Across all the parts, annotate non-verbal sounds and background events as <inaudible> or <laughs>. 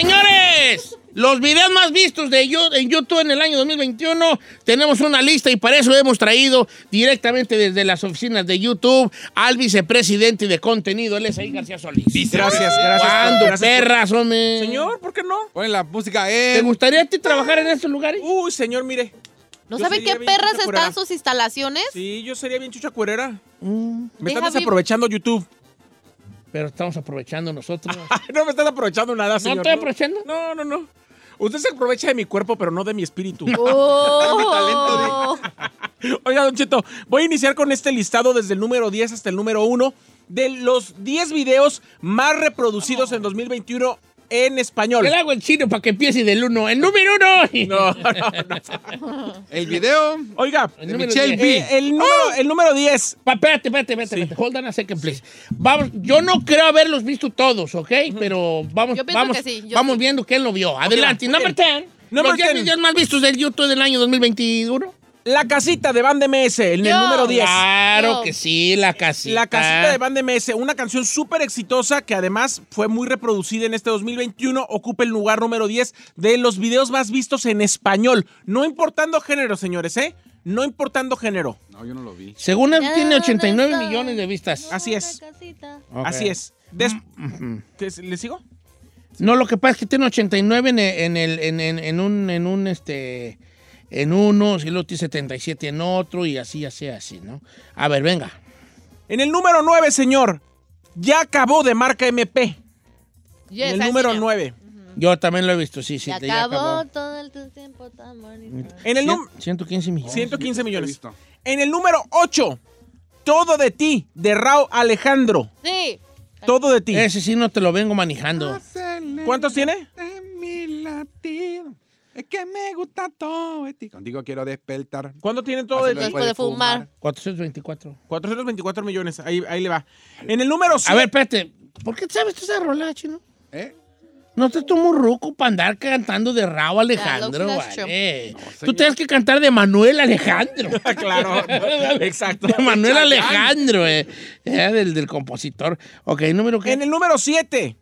Señores, los videos más vistos de Yo- en YouTube en el año 2021, tenemos una lista y para eso hemos traído directamente desde las oficinas de YouTube al vicepresidente de contenido, él es ahí García Solís. Gracias, gracias. ¿Cuándo, gracias perras, hombre? Señor, ¿por qué no? Ponen la música ¿Te en... gustaría a ti trabajar en estos lugares? Uy, señor, mire. ¿No Yo sabe qué perras están sus instalaciones? Sí, yo sería bien chucha cuerera. Mm, Me están Deja desaprovechando YouTube. Pero estamos aprovechando nosotros. <laughs> no me están aprovechando nada, ¿No señor. estoy aprovechando? No, no, no. Usted se aprovecha de mi cuerpo, pero no de mi espíritu. Oh. <laughs> <laughs> Oiga, Don Cheto, voy a iniciar con este listado desde el número 10 hasta el número 1 de los 10 videos más reproducidos en 2021 en español. Le hago el chino para que empiece del uno. ¡El número uno! <laughs> No, no, no. El video Oiga, El número Michelle 10. B. eh, el, número, el número 10. Pa- Espérate, espérate, espérate, espérate. Hold on a second, please. Vamos, yo no creo haberlos visto todos, ¿ok? Pero vamos, Yo vamos, que sí, yo vamos sí. viendo quién lo vio. Adelante, muy number bien. 10. Number Los 10 10. videos más vistos del YouTube del año 2021. La casita de Band MS, en el número 10. Claro Yo. que sí, la casita. La casita de Band MS, una canción súper exitosa que además fue muy reproducida en este 2021, ocupa el lugar número 10 de los videos más vistos en español. No importando género, señores, ¿eh? No importando género. No, yo no lo vi. Según él, tiene 89 no millones de vistas. Así es. Así es. Des- Ujú. ¿Qué es? ¿Le sigo? No, lo que pasa es que tiene 89 en, el- en, el, en, en- en un, en un, este, en uno, y luego tiene 77 en otro, y así, así, así, ¿no? A ver, venga. En el número 9, señor, ya acabó de marca MP. Yes, en el número es. 9. Yo también lo he visto, sí, sí. Te- ya acabó acabó. todo el tiempo tan bonito. En el, Cien- num- 115 millones. 115 He millones. visto. En el número 8, Todo de ti, de Rao Alejandro. Sí. Todo de ti. Ese sí no te lo vengo manejando. ¿Cuántos tiene? En mi latido. Es que me gusta todo ti. Contigo quiero despertar. ¿Cuánto tiene todo de Hazlo ti? Después de fumar. 424. 424 millones. Ahí, ahí le va. En el número 7. A ver, espérate. ¿Por qué sabes tú esa rola, chino? ¿Eh? No te tú muy ruco para andar cantando de Rao Alejandro, que vale. Tú señor. tienes que cantar de Manuel Alejandro. <laughs> claro. <laughs> Exacto. De Manuel Alejandro, eh. Eh, del, del compositor. Ok, número qué? En el número 7.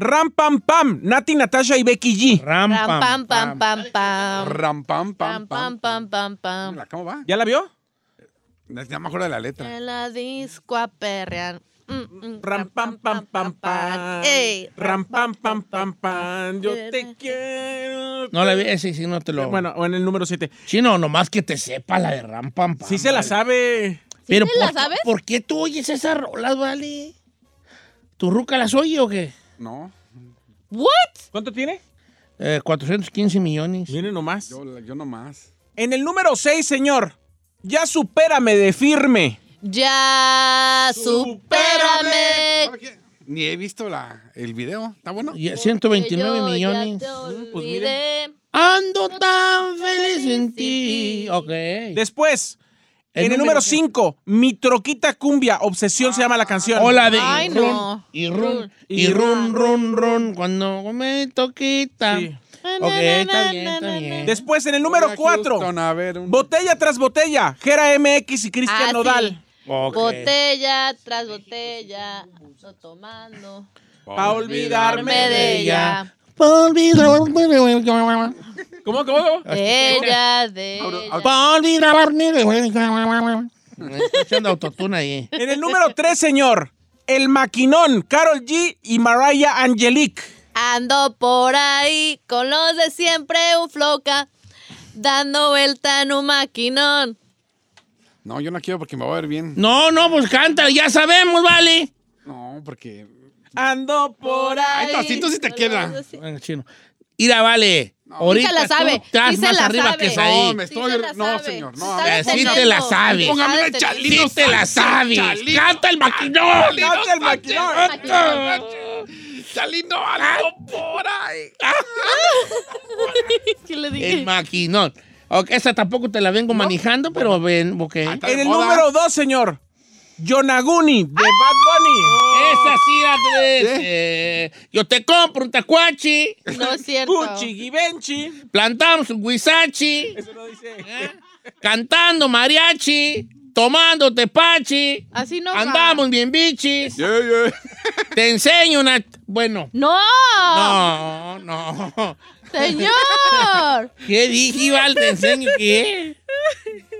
Ram Pam Pam. Nati, Natasha y Becky G. Ram, Pam, pam, pam, pam, pam. Ram, pam, Pam, pam, pam, pam, pam. Mira, ¿Cómo va? ¿Ya la vio? Ya me acuerdo de la letra. En la disco a perrear. Mm, mm, Ram pam pam pam pam. Ey, Ram pam pam pam pam. Yo te quiero. No la vi, ese sí no te lo... Bueno, o en el número 7. Chino, nomás que te sepa la de Ram Pam Pam. Sí se la vale. sabe. Pero ¿Sí te la ¿por, sabes? ¿por qué tú oyes esas rolas, vale? ¿Tu ruca las oye o qué? No, ¿What? ¿Cuánto tiene? Eh, 415 millones. Miren nomás. yo, yo nomás. En el número 6, señor. Ya supérame de firme. Ya, supérame. Ni he visto la, el video. ¿Está bueno? Y 129 Yo ya millones. te pues. Ando tan feliz en ti. Ok. Después, El en el número número 5, Mi Troquita Cumbia, Obsesión se llama la canción. Hola de Ay, run, no. y run, Y run, run, run, cuando me toquita. Sí. Ok, está bien, está bien. Después, en el número Voy a 4, Houston a ver un- Botella tras Botella, Gera MX y Cristian Ah, sí. Nodal. Ok. Botella tras botella, no tomando. Pa' olvidarme Me de de ella. ¿Cómo, cómo? De ella, de echando autotune ahí. En el número 3, señor, El Maquinón, Carol G y Mariah Angelique. Ando por ahí con los de siempre, un floca, dando vuelta en un maquinón. No, yo no quiero porque me va a ver bien. No, no, pues canta, ya sabemos, vale. No, porque. Ando por ahí. Ay, tacito sí te queda. Venga, chino. Ira, vale. Ahorita Sí se la sabe, tú estás sí se más la arriba sabe. que Saí. No, me Sí estoy. se la no, señor. Sí No, sabe a ver, sí te la sabe. Póngame una chalino. Sí te la sabes. Chalino. Canta el maquinón. Canta el maquinón. Chalino, ando por ahí. ¿Qué le El dije? maquinón. Ok, esa tampoco te la vengo manejando, pero ven, ok. De En el moda. número 2, señor, Yonaguni, de Bad Bunny. Esa sí la tres. Eh, yo te compro un tacuachi, No es cierto. Gucci, Givenchy. plantamos un guisachi, Eso no dice. cantando mariachi, tomando tepachi, Así no va. andamos bien bichis, Yeah, yeah. te enseño una Bueno. ¡No! No, no. ¡Señor! ¿Qué dije, Val? Te enseño qué.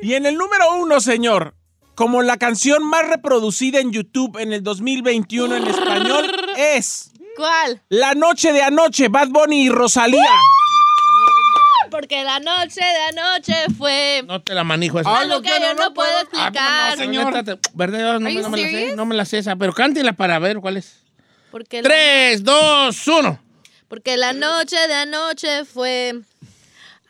Y en el número uno, señor, como la canción más reproducida en YouTube en el 2021 en español <laughs> es ¿Cuál? La Noche de Anoche, Bad Bunny y Rosalía. Porque la noche de anoche fue No te la manejo esa. Ah, algo lo que yo no puedo puedo- explicar. Ah, no, señor. ¿Verdad? No, me- you no me la sé. No me la sé esa. Pero cántela para ver cuál es. Porque la, Tres, dos, uno. porque la noche de anoche fue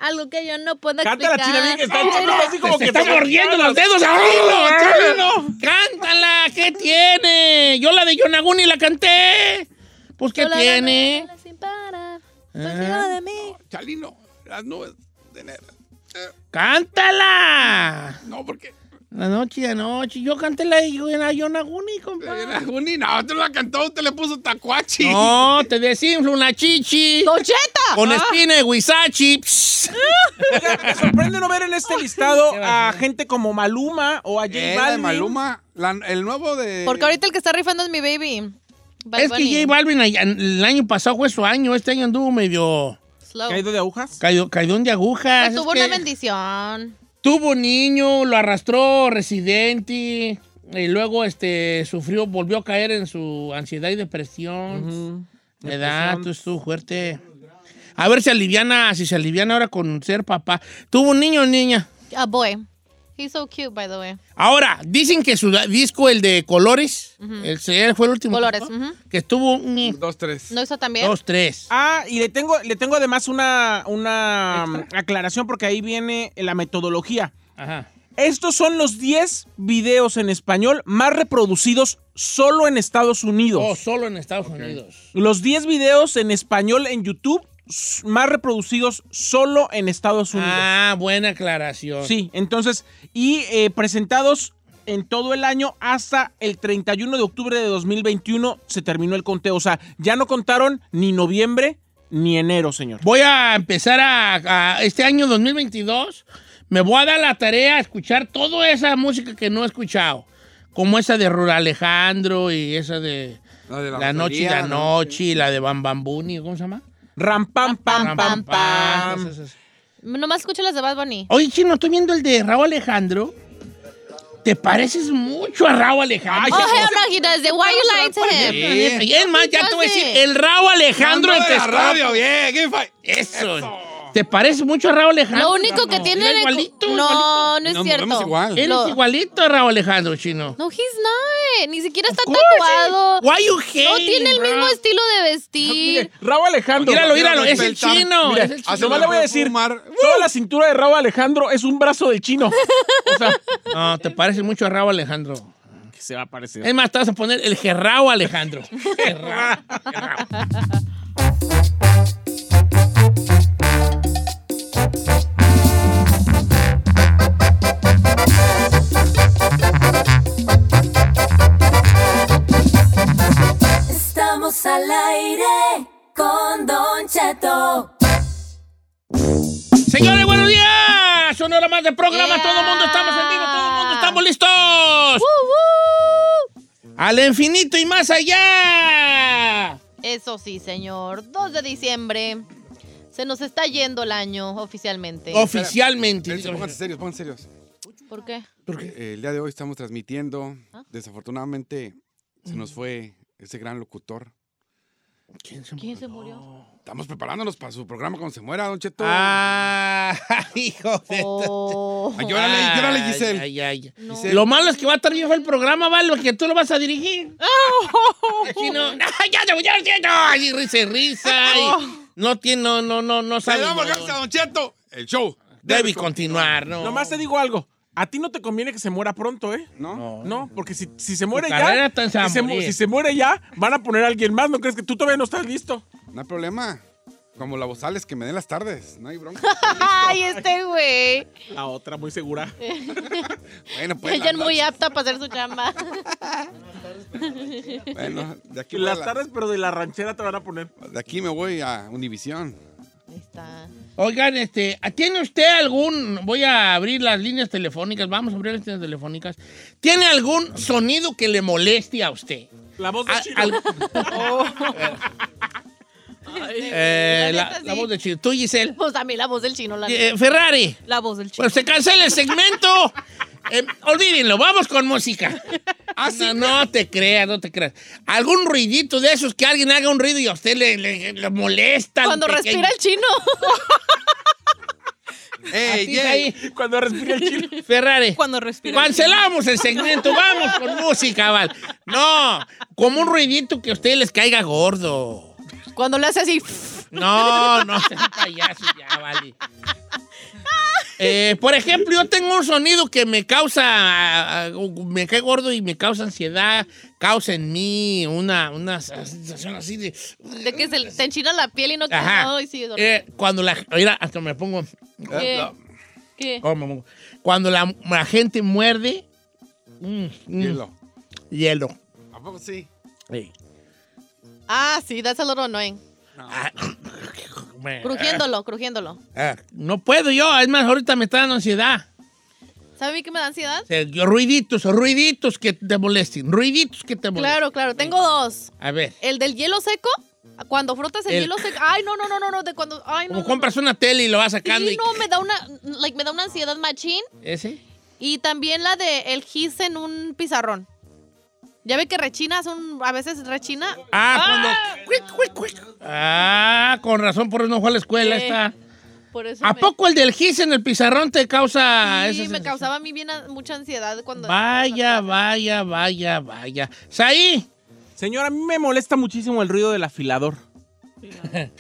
algo que yo no puedo Canta la explicar. china bien que está echando así como Se que está mordiendo los dedos. ¡Ah! ¡Cántala! ¿Qué tiene? Yo la de Yonaguni la canté. Pues, ¿qué tiene? gané sin parar, Ah. contigo de mí. Chalino, las nubes de. Eh, ¡Cántala! no, porque. La noche de anoche. Yo canté la Yonaguni, compadre. Era Juni, no, usted la cantó, usted le puso tacuachi. No, te desinflo una chichi. ¡Don Cheta! Con espina de Huizachi. Me sorprende no ver en este listado ¿Qué va a gente como Maluma o a J Eh, la de Balvin. Maluma, la- el nuevo de. Porque ahorita el que está rifando es mi baby. Bad Es que. J Balvin el año pasado fue su año. Este año anduvo medio Slow. ¿Caído de agujas? caído, caidón de agujas. Pues Es tuvo que una bendición. Tuvo niño, lo arrastró Residente. Y luego este, sufrió, volvió a caer en su ansiedad y depresión. Ujú. Edad, tú estuvo fuerte. A ver si aliviana, si se aliviana ahora con ser papá. ¿Tuvo un niño o niña? A boy. He's so cute, by the way. Ahora, dicen que su disco, el de Colores, el, se- fue el último. Colores, disco. Que estuvo un, Dos, tres. ¿No hizo también? dos, tres. Ah, y le tengo, le tengo además una, una um, aclaración porque ahí viene la metodología. Ajá. Estos son los 10 videos en español más reproducidos solo en Estados Unidos. Oh, solo en Estados Unidos. Los 10 videos en español en YouTube más reproducidos solo en Estados Unidos. Ah, buena aclaración. Sí, entonces, y eh, presentados en todo el año hasta el 31 de octubre de 2021 se terminó el conteo. O sea, ya no contaron ni noviembre ni enero, señor. Voy a empezar a, a- este año 2022. Me voy a dar la tarea a escuchar toda esa música que no he escuchado. Como esa de Rura Alejandro y esa de La de La, Noche de Rosalía, ¿no? Anoche y la de Bam Bam Buni, ¿cómo se llama? Ram, pam, pam, Pam, pam. Nomás escucha las de Bad Bunny. Oye, Chino, estoy viendo el de Raúl Alejandro. Te pareces mucho a Raúl Alejandro. Oh, hell no, he does. Then why you lying to him? Es más, ya te voy a decir, el Raúl Alejandro en radio, bien. Eso. ¿Te parece mucho a Raúl Alejandro? Lo único que No, tiene... de- igualito, no, igualito. no es cierto. igual. Eres Lo- igualito a Raúl Alejandro, Chino. No, he's not. Ni siquiera está course, tatuado. Why you hate, No tiene el mismo estilo de vestir. Mire, Raúl Alejandro. Míralo, míralo, es el chino. Mira, es el así chino. nomás le voy a decir, Fumar. toda la cintura de Raúl Alejandro es un brazo del chino. O sea, No, te parece mucho a Raúl Alejandro. que se va a parecer. Es más, te vas a poner el Gerrao Alejandro. <laughs> Gerrao, Gerrao. Señores, buenos días. Una hora más de programa. Yeah. Todo el mundo estamos en vivo. Todo el mundo estamos listos. ¡Woo, woo! Al infinito y más allá. Eso sí, señor. 2 de diciembre. Se nos está yendo el año oficialmente. Oficialmente. Espérense, Pónganse serios, pónganse serios. ¿Por qué? Eh, el día de hoy estamos transmitiendo. ¿Ah? Desafortunadamente se nos fue ese gran locutor. ¿Quién se ¿Quién se murió? Estamos preparándonos para su programa cuando se muera, Don Cheto. Ah, <laughs> hijo de... Oh. Ay, llórale, llórale, Giselle. Ay, ay, ay. No. Giselle. Lo malo es que va a estar bien el programa, ¿vale? Que tú lo vas a dirigir. <laughs> Aquí no, no, ya, ya, ya, ya, ya, y risa, y risa. y no tiene, no, no, no, no Le sabe. damos no, gracias a Don Cheto. El show. Debe continuar, ¿no? Nomás te digo algo. A ti no te conviene que se muera pronto, ¿eh? ¿No? No, porque si, si se muere ya. está en Si se, si se muere ya, van a poner a alguien más. ¿No crees que tú todavía no estás listo? No hay problema. Como la bozales que me den las tardes. No hay bronca. <laughs> Ay, este güey. La otra, muy segura. <laughs> bueno, pues. Ella es muy apta para hacer su chamba. <laughs> Bueno, de aquí, Y voy a las la- tardes, pero de la ranchera te van a poner. de aquí me voy a Univisión. Está. Oigan, este, ¿tiene usted algún, voy a abrir las líneas telefónicas, vamos a abrir las líneas telefónicas, ¿tiene algún sonido que le moleste a usted? La voz de Al- Chino. <laughs> <laughs> eh, La la, neta, la sí. voz de Chino. Tú, Giselle. <laughs> Pues también la voz del chino, la Eh, Ferrari. La voz del chico. Pues se cancela el segmento. <laughs> Eh, olvídenlo, vamos con música. Ah, no, no te creas, no te creas. Algún ruidito de esos que alguien haga un ruido y a usted le, le- le molesta. Cuando pequeño. respira el chino. <laughs> ¡Ey, Así, Jay! ahí. Cuando respira el chino. Ferrari. Cuando respira. Cancelamos el segmento, vamos con música, Val. No, como un ruidito que a usted les caiga gordo. Cuando le hace así. No, no, <laughs> sean payaso ya, vale. Eh, por ejemplo, yo tengo un sonido que me causa, me cae gordo y me causa ansiedad, causa en mí una, una sensación así de... De que se te enchina la piel y no Ajá. Ay, sí, dormir. Eh, cuando la... Mira, hasta me pongo... ¿Qué? ¿Qué? ¿cómo me pongo? Cuando la, la gente muerde... mm, mm, Hielo. Hielo. ¿A poco sí? Sí. Ah, sí, that's a little annoying. Ah, <coughs> Crujiéndolo, crujiéndolo. ah, no puedo yo, es más, ahorita me está dando ansiedad. ¿Sabe a mí qué me da ansiedad? Yo, ruiditos, ruiditos que te molesten, ruiditos que te molesten. Claro, claro. Tengo dos. A ver, El del hielo seco. Cuando frotas el, El- hielo seco. Ay, no, no, no, no, no. De cuando. Ay, no. como no, compras una tele y lo vas sacando Sí, y... no, me da una. Like, me da una ansiedad machín. ¿Ese? Y también la de el gis en un pizarrón. Ya ve que rechina, son, a veces rechina. Ah, cuando... Cuic, cuic, cuic. Ah, con razón, por eso no fue a la escuela Sí. esta. Por eso ¿A me- poco el del gis en el pizarrón te causa esa Sí, me sensación? causaba a mí bien a- mucha ansiedad cuando. Vaya, vaya, vaya, vaya. Saí. Señora, a mí me molesta muchísimo el ruido del afilador. <laughs>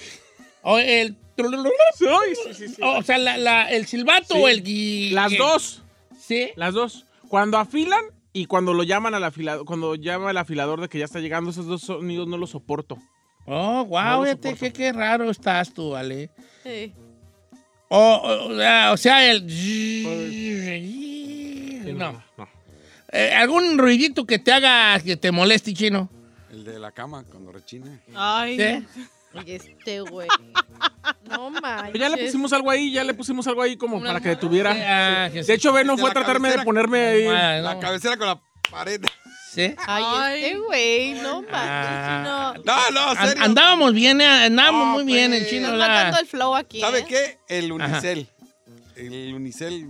O el... Ay, sí, sí, sí. O sea, la- la- el silbato Sí. o el... gui- Las dos. Sí. Las dos. Cuando afilan y cuando lo llaman al afilador, cuando llama el afilador de que ya está llegando, esos dos sonidos no los soporto. Oh, No wow, fíjate soporto. qué, qué raro estás tú, ¿vale? Sí. O, o, o sea, el... No. no. Eh, ¿Algún ruidito que te haga, que te moleste, chino? El de la cama cuando rechina. Ay. ¿Sí? Oye, este güey. No. Pero ya le pusimos algo ahí, ya le pusimos algo ahí como para que detuviera. Ah, sí. De hecho, ve, no De fue a tratarme de ponerme ahí. Ah, La no. cabecera con la pared. ¿Sí? Ay, Ay. este güey, no Ah. chino. No, no, serio. andábamos bien, eh, andábamos No, muy bien el pues. chino. Estás la- el flow aquí. ¿Sabe ¿eh? qué? El unicel. El unicel,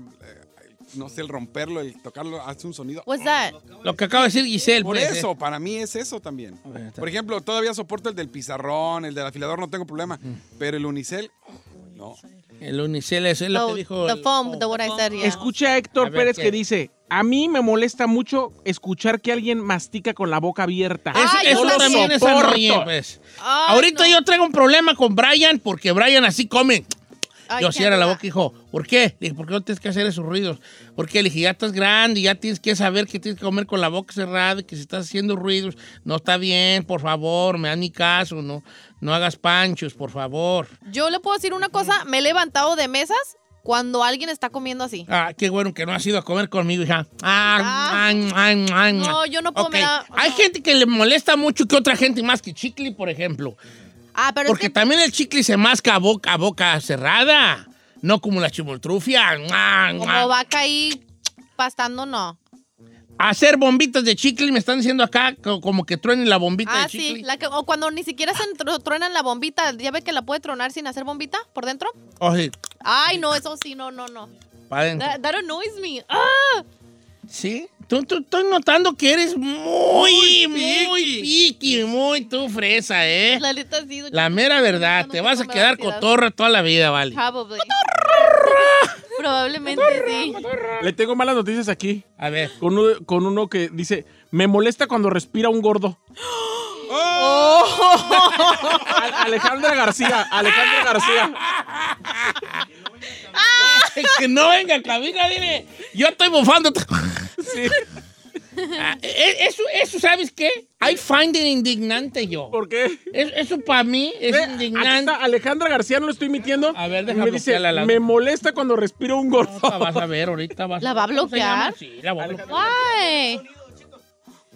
no sé, el romperlo, el tocarlo, hace un sonido. What's that? Lo que acaba de decir Giselle. Por pues, eso, eh. para mí es eso también. Por ejemplo, todavía soporto el del pizarrón, el del afilador, no tengo problema. Pero el unicel, no. El unicel, eso es lo que dijo. the el- foam, the what I said, yeah. Escuche a Héctor A ver, Pérez ¿qué? que dice, a mí me molesta mucho escuchar que alguien mastica con la boca abierta. Eso, Ay, eso yo también es soporto. annoying, pues. Ay, Ahorita no. yo traigo un problema con Brian porque Brian así come. Ay, yo cierra la boca, hijo. ¿Por qué? Le dije, ¿por qué no tienes que hacer esos ruidos? Porque le dije, ya estás grande, ya tienes que saber que tienes que comer con la boca cerrada y que si estás haciendo ruidos, no está bien, por favor, me dan mi caso, no, no hagas panchos, por favor. Yo le puedo decir una cosa, me he levantado de mesas cuando alguien está comiendo así. Ah, qué bueno que no has ido a comer conmigo, hija. Ah, Ah. ah, ah, ah, No, yo no puedo, Ok. me da- Hay gente que le molesta mucho que otra gente más que chicle, por ejemplo. Ah, pero Porque es que también el chicle se masca a boca, a boca cerrada. No como la chimoltrufia. Como vaca ahí pastando, no. Hacer bombitas de chicle, me están diciendo acá, co- como que truenen la bombita Ah, de sí, chicle. la que, o cuando ni siquiera se truenan la bombita, ¿ya ve que la puede tronar sin hacer bombita por dentro? Oh, sí, Ay, no, eso sí, no, no, no. That, that annoys me. Ah, Sí, tú, tú- estoy notando que eres muy, muy piqui, muy tú fresa, ¿eh? la neta sí. La mera verdad, No te vas a quedar ansiedad. cotorra toda la vida, vale. Probably. Probablemente sí. Le tengo malas noticias aquí. A ver. Con uno, con uno que dice, me molesta cuando respira un gordo. <laughs> A- Alejandra García, Alejandra García. <laughs> <laughs> que no venga a cabina, dile. Yo estoy bufando. <laughs> Sí, <laughs> Ah, e- Eso, eso, ¿sabes qué? I find it indignante yo. ¿por qué? Es- Eso para mí es indignante. está Alejandra García, no lo estoy mintiendo. A ver, deja me dice, bloquearla la- me molesta cuando respiro un gordo. Ahorita vas a ver, ahorita vas ¿La va a bloquear? Sí, la va a bloquear. Why?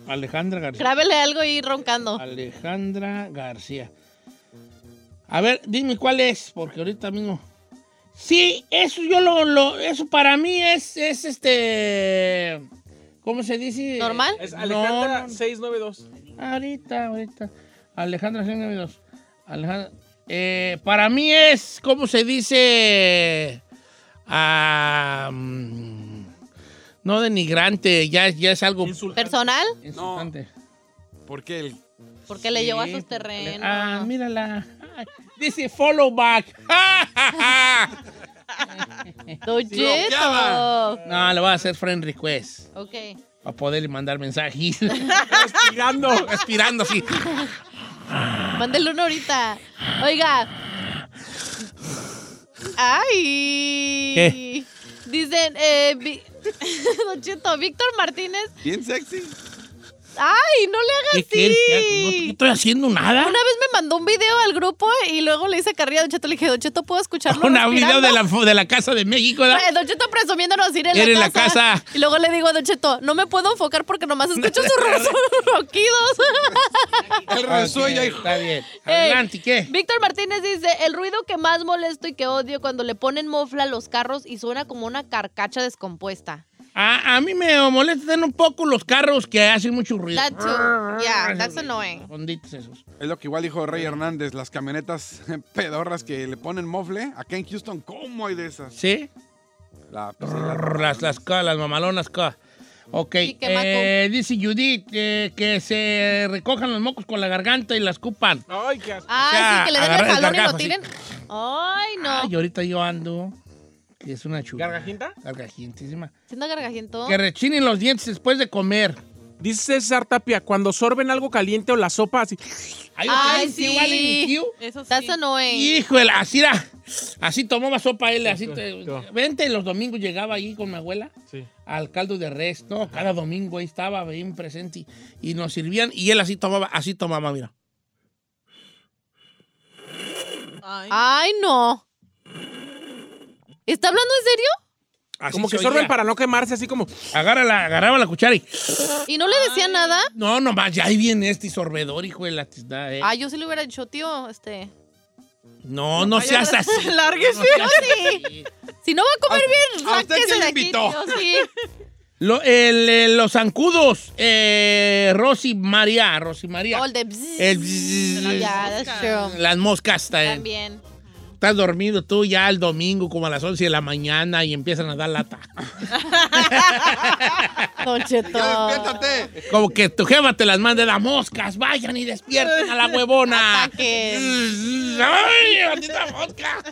Alejandra García. Grábele algo y roncando. Alejandra García. A ver, dime cuál es, porque ahorita mismo. Sí, eso yo lo, lo eso para mí es, es este, ¿Cómo se dice? ¿Normal? Es No, Alejandra no, 692. Ahorita, ahorita. Alejandra 692. Alejandra. Eh, para mí es, ¿cómo se dice? Ah, mm, no denigrante, ya, ya es algo Insultante. ¿Personal? insultante. Porque el Porque le llevó a sus terrenos. Ah, mírala. Dice follow back. <laughs> Don Cheto. no, le voy a hacer friend request Ok. para poderle mandar mensajes. <laughs> Respirando. Respirando así. Mándele uno ahorita. Oiga. Ay. ¿Qué? Dicen, eh, Vi- <laughs> Don Cheto, Víctor Martínez. bien sexy. Ay, no le hagas ¿Qué así. ¿No estoy haciendo nada? Una vez me mandó un video al grupo y luego le hice carrilla a Don Cheto. Le dije, Don Cheto, ¿puedo escucharlo? Un video respirando?" de la, de la Casa de México, ¿verdad? Eh, Don Cheto presumiéndonos ir en, Ir en la, la casa. Y luego le digo a Don Cheto, no me puedo enfocar porque nomás escucho sus <laughs> ro- ronquidos. <laughs> El resuello, Ok, hijo. Está bien. Adelante, ¿qué? Víctor Martínez dice, el ruido que más molesto y que odio cuando le ponen mofla a los carros y suena como una carcacha descompuesta. A, a mí me molestan un poco los carros que hacen mucho ruido. That too. Yeah, that's annoying. Honditos esos. Es lo que igual dijo Rey Hernández, las camionetas <laughs> pedorras que le ponen mofle. Acá en Houston, ¿cómo hay de esas? ¿Sí? La, pues, Las, las, K, las mamalonas K. Ok, Sí, qué maco. eh, dice Judith eh, que se recojan los mocos con la garganta y las cupan. Ay, qué asco. Ah, O sea, sí, que le den el jalón y lo tiren. Ay, no. Ay, ahorita yo ando, es una chula. ¿Gargajinta? Gargajientísima. Siendo gargajiento. Que rechinen los dientes después de comer. Dice César Tapia, cuando sorben algo caliente o la sopa así. Ay, Ay, ¿ustedes igual en sí. Eso sí. That's annoying. Híjole, así era. Así tomaba sopa él, así. Vente, los domingos llegaba ahí con mi abuela Sí. al caldo de res, ¿no? Cada domingo ahí estaba bien presente y, y nos servían y él así tomaba, así tomaba, mira. Ay. Ay, no. ¿Está hablando en serio? Así Como se que sorben para no quemarse, así como. Agarra la, agarraba la cuchara y... ¿Y no le decía nada? No, nomás, ya ahí viene este sorbedor, hijo de la tiznada, eh. Ay, yo sí le hubiera dicho, tío, este... No, no seas así. <laughs> Lárguese. No seas Sí. así. Si no va a comer bien, ¿a usted quién de le aquí, invitó? tío, sí. <laughs> Lo- el, los zancudos, eh, Rosy María, Rosy María. All the bzzz. El bzzz. Ya, that's true. Las moscas También. Estás dormido tú ya el domingo como a las 11 de la mañana y empiezan a dar lata. <laughs> Don Cheto. ¡Ya despiértate! Como que tu jefa te las mande las moscas, vayan y despierten a la huevona. <laughs> ¡Ay, maldita mosca!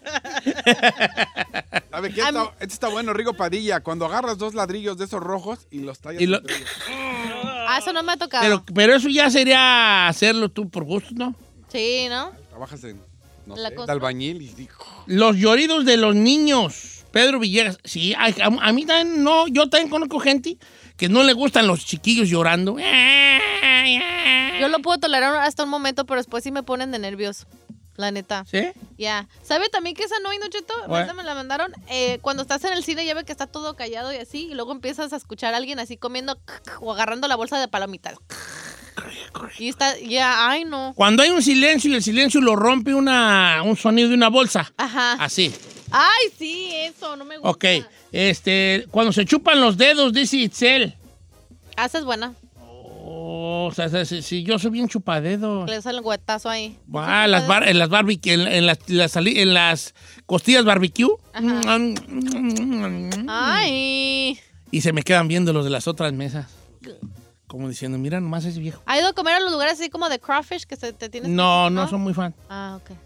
<laughs> ¿Sabe qué? Está, este está bueno, Rigo Padilla. Cuando agarras dos ladrillos de esos rojos y los tallas Y lo-. <gasps> Ah, eso no me ha tocado. Pero, pero eso ya sería hacerlo tú por gusto, ¿no? Sí, ¿no? Trabajas en, no La sé, de albañil y dijo... Los lloridos de los niños. Pedro Villegas. Sí, a, a- a mí también no. Yo también conozco gente que no le gustan los chiquillos llorando. Yo lo puedo tolerar hasta un momento, pero después sí me ponen de nervios. La neta. ¿Sí? Ya. ¿Sabe también que es annoying, Don Cheto? What? Ahorita me la mandaron. Eh, cuando estás en el cine ya ve que está todo callado y así, y luego empiezas a escuchar a alguien así comiendo o agarrando la bolsa de palomitas. Y está, ya, ay no. Cuando hay un silencio y el silencio lo rompe una, un sonido de una bolsa. Ajá. Así. Ay, sí, eso, no me gusta. Ok. Este, cuando se chupan los dedos, dice Itzel. Ah, esa es buena. Oh, o sea, si, si yo soy bien chupadedos. Le sale el guetazo ahí. Ah, las bar- en las barbecue, en, en las, en las costillas barbecue. Ay. Y se me quedan viendo los de las otras mesas. Como diciendo, mira, nomás es viejo. ¿Ha ido a comer a los lugares así como de crawfish que se te tienes que- No, no son muy fan. Ah, ok.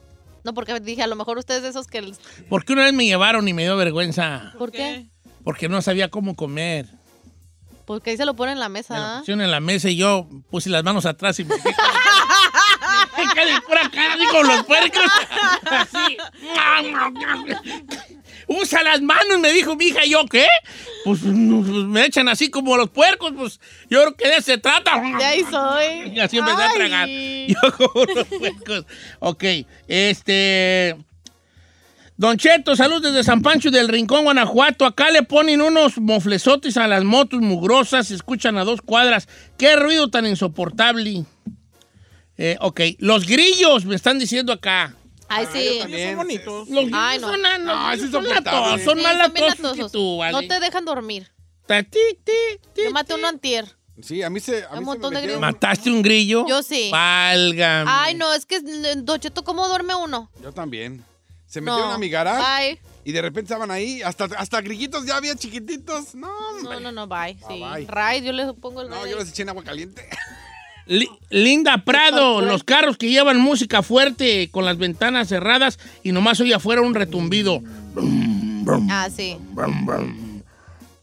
No, porque dije, a lo mejor ustedes de esos que... les- Porque una vez me llevaron y me dio vergüenza. ¿Por qué? Porque no sabía cómo comer. Porque ahí se lo ponen en la mesa. Me lo ¿ah? en la mesa y yo puse las manos atrás y me quedé de pura cara, como los puercos. <laughs> Así. <laughs> Usa las manos, me dijo mi hija. ¿Y yo qué? Pues, no, pues, me echan así como los puercos. Pues yo creo que de eso se trata. De ahí soy. Y así empecé a Ay. tragar. Yo como los puercos. Ok, este... Don Cheto, salud desde San Pancho del Rincón, Guanajuato. Acá le ponen unos moflesotes a las motos mugrosas, se escuchan a dos cuadras. ¡Qué ruido tan insoportable! Eh, ok, los grillos me están diciendo acá. Ay, sí. Son bonitos. Los grillos Ay, no. son, ah, no, No, son insoportable. latosos, son Sí, más son latosos que latosos. tú, ¿vale? No te dejan dormir. Ta, ti, ti, ti, Yo maté uno antier. Sí, a mí se. A mí Un se montón me de metieron- ¿Mataste un grillo? Yo sí. Válgame. Ay, no, es que mm, Don Cheto, ¿cómo duerme uno? Yo también. Se No. metieron a mi garage Bye. y de repente estaban ahí. Hasta, hasta grillitos ya había chiquititos. No, No, hombre. no, no, bye. Sí. bye. Ray, yo le pongo el No, ray yo los eché en agua caliente. <laughs> Li- Linda Prado, los carros que llevan música fuerte con las ventanas cerradas y nomás oye afuera un retumbido. Ah, sí.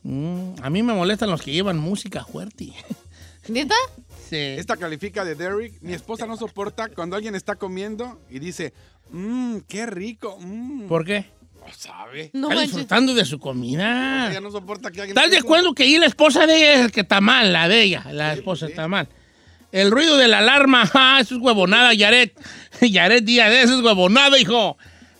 Mm, a mí me molestan los que llevan música fuerte. <laughs> ¿Neta? Sí. Esta califica de Derrick. Mi esposa no soporta cuando alguien está comiendo y dice, mmm, qué rico. Mmm. ¿Por qué? No sabe. No Está manches. disfrutando de su comida. Ella no soporta que alguien. ¿Estás de acuerdo que ahí la esposa de ella es el que está mal, la de ella? La esposa está mal. El ruido de la alarma, <laughs> ah, eso es huevonada, Yaret. <laughs> Yaret Díaz, eso es huevonada, hijo.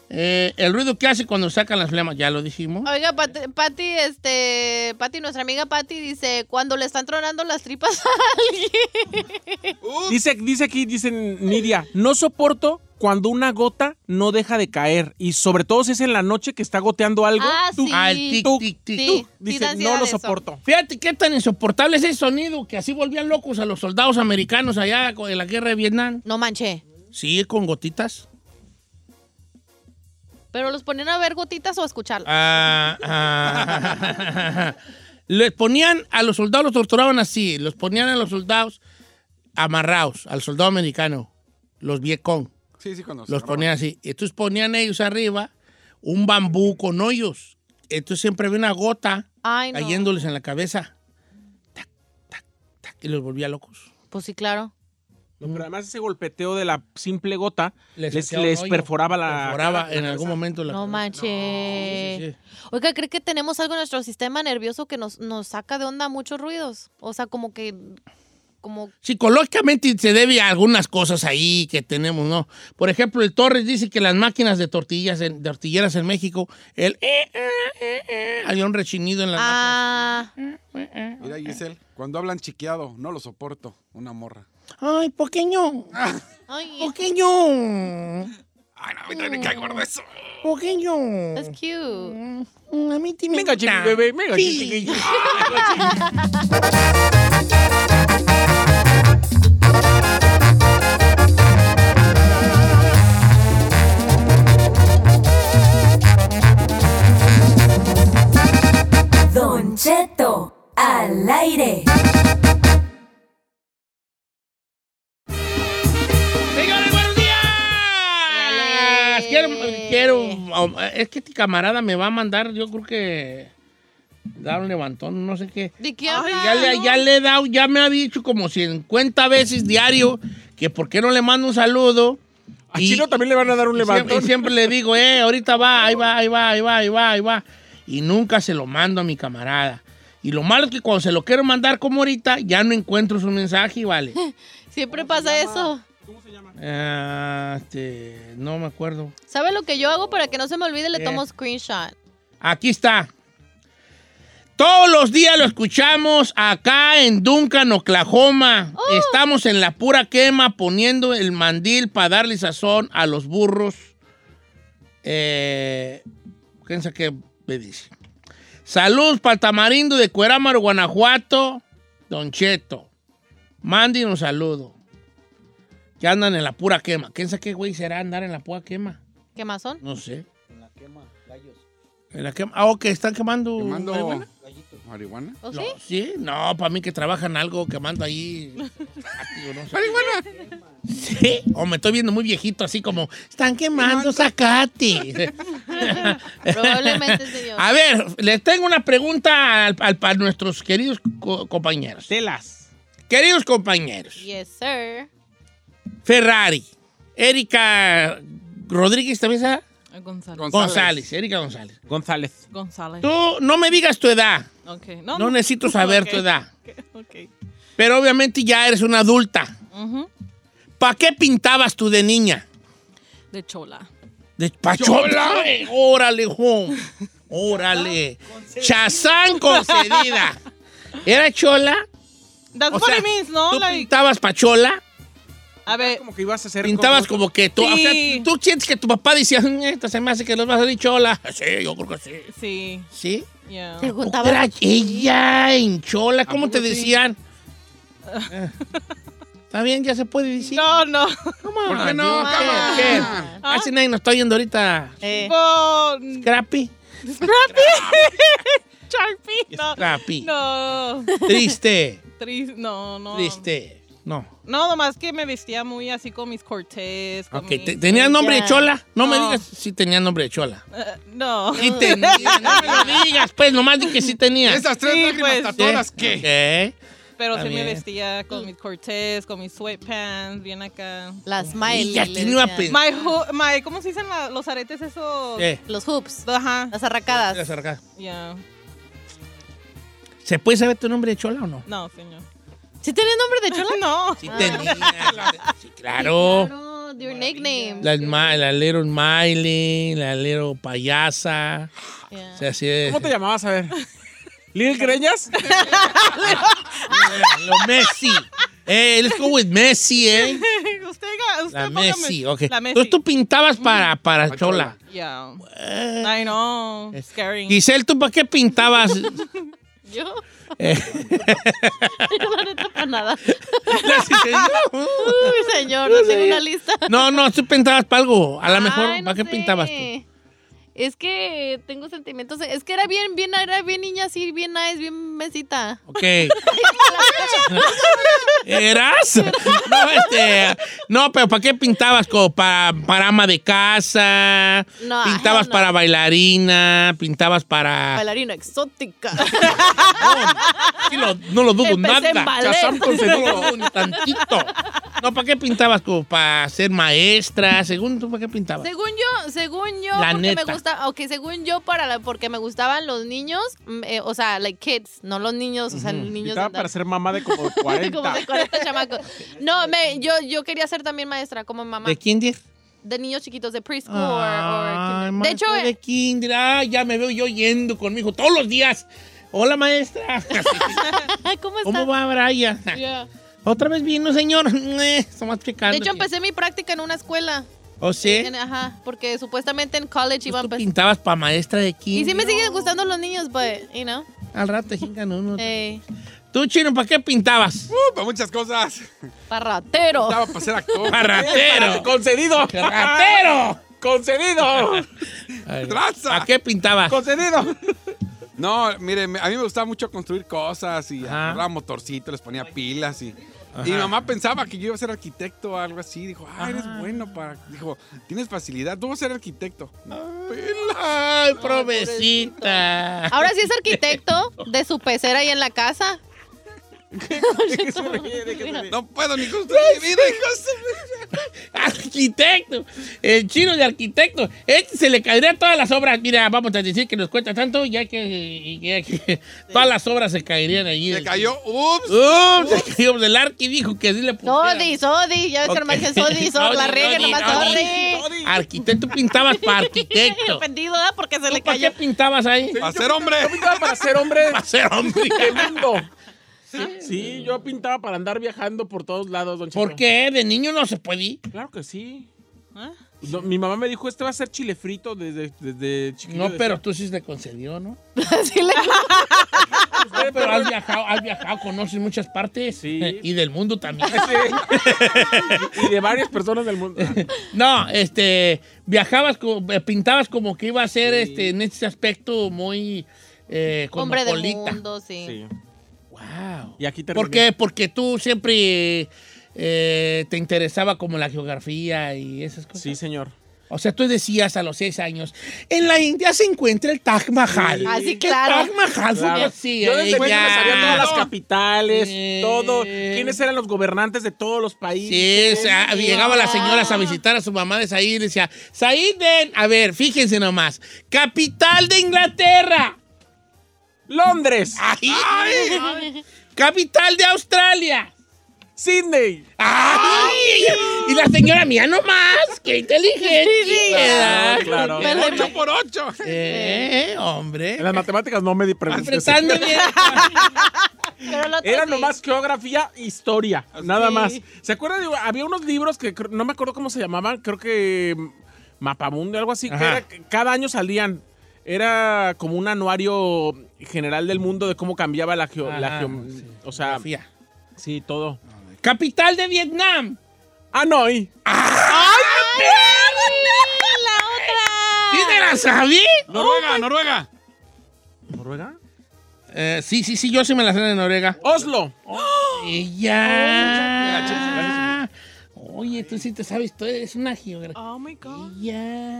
Eh, el ruido que hace cuando sacan las flemas, ya lo dijimos. Oiga, Pati, Pati, este, Pati, nuestra amiga Pati dice, cuando le están tronando las tripas a alguien. <laughs> Dice, dice aquí, dice Nidia, no soporto cuando una gota no deja de caer. Y sobre todo si es en la noche que está goteando algo. Ah, tú, sí. Ah, el tic, tú, tic, tic. Sí, tú. sí Dice, no lo eso. soporto. Fíjate qué tan insoportable es ese sonido que así volvían locos a los soldados americanos allá en la guerra de Vietnam. No manché. Sí, con gotitas. ¿Pero los ponían a ver gotitas o a escucharlas? Ah, ah. <laughs> Les ponían a los soldados, los torturaban así. Los ponían a los soldados amarrados, al soldado americano, los Vietcong. Sí, sí, se Los ponían así. Entonces ponían ellos arriba un bambú con hoyos. Entonces siempre había una gota Ay, no. cayéndoles en la cabeza. Tac, tac, tac, y los volvía locos. Pues sí, claro. No, pero además ese golpeteo de la simple gota Les perforaba la. Perforaba la en algún momento la No manches. Sí, sí, sí. Oiga, ¿cree que tenemos algo en nuestro sistema nervioso que nos, nos saca de onda muchos ruidos? O sea, como que... Como... Psicológicamente se debe a algunas cosas ahí que tenemos, ¿no? Por ejemplo, el Torres dice que las máquinas de tortillas, en- de tortilleras en México, el eh, eh, eh, eh, había un rechinido en las Ah, Mira, Giselle, cuando hablan chiqueado, no lo soporto. Una morra. Ay, pequeño, ay, pequeño, Ay, no, a mí también me cae gordo eso. pequeño. that's cute. Mm, A mí sí me Venga, chiqui bebé, venga, Sí. chiqui. <laughs> Don Cheto, al aire. Quiero, um, es que este camarada me va a mandar, yo creo que dar un levantón, no sé qué. ¿De qué Ay, ya, le, ya le he dado, ya me ha dicho como 50 veces diario que por qué no le mando un saludo. A Y- Chino también le van a dar un y siempre, levantón. y siempre le digo, eh, ahorita va, ahí va, ahí va, ahí va, ahí va, ahí va. Y nunca se lo mando a mi camarada. Y lo malo es que cuando se lo quiero mandar como ahorita, ya no encuentro su mensaje, vale. <laughs> Siempre pasa eso. Ah, este, no me acuerdo. ¿Sabe lo que yo hago para que no se me olvide? Le ¿Qué? tomo screenshot. Aquí está. Todos los días lo escuchamos acá en Duncan, Oklahoma. Estamos en la pura quema poniendo el mandil para darle sazón a los burros. Eh, fíjense qué me dice. Saludos para el tamarindo de Cuerámaro, Guanajuato. Don Cheto. Manden un saludo. Que andan en la pura quema. ¿Quién sabe qué güey será andar en la pura quema? ¿Qué más son? No sé. En la quema, gallos. En la quema. Ah, ok, están quemando. Quemando marihuana? marihuana. ¿O No, sí? sí, no, para mí que trabajan algo quemando ahí. Digo, no sé. Sí, o me estoy viendo muy viejito, así como, están quemando zacate. <laughs> Probablemente, señor. A ver, les tengo una pregunta al- al- para nuestros queridos co- compañeros. Telas. Queridos compañeros, Yes, sir. Ferrari, Erika Rodríguez, ¿también está? González. González, Erika González. González. González. Tú no me digas tu edad, Ok. no necesito <laughs> saber tu edad, <laughs> Ok. pero obviamente ya eres una adulta. ¿Para qué pintabas tú de niña? De chola. De pachola. Eh, Órale, Juan. Órale. Chazán concedida. ¿Era chola? That's O what sea, it means, ¿no? ¿Tú Like, pintabas pachola? A ver, Como que ibas a hacer. Pintabas como que tú. O sea, tú sientes que tu papá decía, "Mm, esta se me hace que los vas a salir chola. <laughs> Sí, yo creo que sí. sí. ¿Sí? Yeah. Te ¿Cómo Era ella en Chola, ¿cómo te sí? decían? <laughs> Está bien, ya se puede decir. No, no. ¿Por qué no? ¿Qué? Ah. Casi nadie nos está oyendo ahorita. Eh, Con Scrappy. <laughs> Sharpie. No. Scrappy. No. Triste. Tris- no, no. Triste. No. No, nomás que me vestía muy así con mis cortés. Con Ok, mis- ¿te- ¿tenías nombre de chola? No, me digas si tenía nombre de chola. Eh, no. Sí tenía, no me lo digas, pues, nomás di que sí tenía. Esas tres Sí, lágrimas pues. tatuadas, Sí. ¿qué? Pero sí me vestía con mis cortés, con mis sweatpants, bien acá. las Y smiley. ya le te iba a decían. pensar. My, ¿cómo se dicen la- los aretes esos? ¿Qué? Los hoops. Ajá. Las arracadas. Las arcadas. Ya. ¿Se puede saber tu nombre de chola o no? No, señor. ¿Sí tienes nombre de chola? <laughs> No. Sí tenía. <laughs> Sí, claro. Claro, your nickname. La, la Little Smiley, la Little Payasa. Yeah. O sea, así es. ¿Cómo te llamabas? A ver. ¿Lil Greñas? <laughs> Lo Messi. Eh, let's go with Messi, ¿eh? usted, usted La Messi, ok. La Messi. Entonces tú pintabas para, para Chola. Yeah. Eh, I know. Scary. Giselle, ¿tú para qué pintabas? Yo. Eh, neta para nada. no, Uy, señor, no tengo una lista. no, no, tú pintabas para algo. A lo mejor, Ay, no ¿para qué sé. pintabas tú? Es que tengo sentimientos. Es que era bien, bien, era bien niña así, bien nice, bien mesita. Ok. ¿Eras? <laughs> No, este, no, pero ¿para qué pintabas? Como para, para ama de casa, No, pintabas no. para bailarina, pintabas para... Bailarina exótica. <laughs> Lo- no lo dudo Empecé nada. No lo dudo <laughs> ni tantito. No, ¿para qué pintabas? Como para ser maestra, según tú, ¿para qué pintabas? Según yo, según yo, La porque neta. me gusta, ok, según yo, para la- porque me gustaban los niños, mm, eh, o sea, like kids, no los niños, o sea, niños Estaba de para ser mamá de como <laughs> como 40. de 40 chamacos. <laughs> No, me, yo, yo quería ser también maestra, como mamá, ¿De de, kinder? niños chiquitos de preschool or-. De hecho, de kinder. Ay, ya me veo yo yendo con mi hijo todos los días. Hola, maestra. <laughs> ay, ¿cómo está? ¿Cómo va, Brian? Yeah. ¿Otra vez vino, señor? Eh, Estamos. De hecho, aquí. empecé mi práctica en una escuela. ¿O sí? En- ajá, porque supuestamente en college iba a Tú empezar. pintabas para maestra de kinder. Y sí me siguen gustando los niños, but, you know. Al rato jingan uno. Eh, Tú, chino, ¿para qué pintabas? Uh, para muchas cosas. parratero. Estaba para ser actor. ¡Parratero! <laughs> ¡Concedido! ¡Ratero! ¡Concedido! <laughs> Traza. ¿Para qué pintabas? ¡Concedido! <laughs> No, mire, a mí me gustaba mucho construir cosas y Ajá. agarraba motorcitos, les ponía pilas y... Y mi mamá pensaba que yo iba a ser arquitecto o algo así. Dijo, ah, eres bueno para... Dijo, tienes facilidad, tú vas a ser arquitecto. Ay, provecita. Ahora sí es arquitecto de su pecera ahí en la casa. <laughs> No puedo ni construir mi vida. Arquitecto. El chino de arquitecto. Este se le caería todas las obras. Mira, vamos a decir que nos cuesta tanto, ya que, ya que todas las obras se caerían allí. Se cayó, ups. ¡Ups! se cayó del arqui dijo que sí le pusiera. Sodi, Sodi. Ya ves que Ok. nomás dicen Sodi, Sodi. La Sodi, nomás Sodi. Arquitecto pintabas para arquitecto. <laughs> Ofendido, ¿verdad? Porque se le ¿Para qué cayó. pintabas ahí? Para ser hombre. Yo pintaba para ser hombre <laughs> Para ser hombre. de mundo. Sí, yo pintaba para andar viajando por todos lados, don. ¿Por qué? De niño no se puede ir. Claro que sí. ¿Ah? No, mi mamá me dijo, este va a ser chile frito desde, desde chiquito. No, pero tú sí le concedió, ¿no? <laughs> Sí le- <laughs> No, pero has viajado, has viajado, conoces muchas partes. Sí. <laughs> Y del mundo también. Sí. y de varias personas del mundo. No, este, viajabas, como- eh, pintabas como que iba a ser, este, en este aspecto muy eh, Hombre del mundo, sí. Sí. Wow. Y aquí terminé. ¿Por qué? Porque tú siempre eh, te interesaba como la geografía y esas cosas. Sí, señor. O sea, tú decías a los seis años, en la India se encuentra el Taj Mahal. Ah, sí, Que claro. El Taj Mahal fue Claro. así. Yo desde me sabía todas las capitales, Eh. todo. ¿Quiénes eran los gobernantes de todos los Sí, países? o sea, llegaba las señoras a visitar a su mamá de Said y decía, Said, ven, a ver, fíjense nomás, capital de Inglaterra, Londres, Ay, capital de Australia, Sydney. Ay, y la señora mía nomás, qué inteligente. Claro, claro. Ocho por ocho. Eh, hombre, En las matemáticas no me di apretando bien. Pero Era sí. nomás geografía, historia, nada más. ¿Se acuerdan? de- había unos libros que no me acuerdo cómo se llamaban, creo que Mapamundo, algo así, que era cada año salían era como un anuario general del mundo de cómo cambiaba la geo... la Ajá, geo- sí. o sea, Geografía. sí, todo. Capital de Vietnam. Hanoi. ¡La otra! ¿Sí te la sabí? Noruega, Noruega. ¿Noruega? Eh, sí, sí, sí, yo sí me la sé de Noruega. Oslo. Y ya. Oye, tú sí te sabes, tú eres una geografía. Oh my God.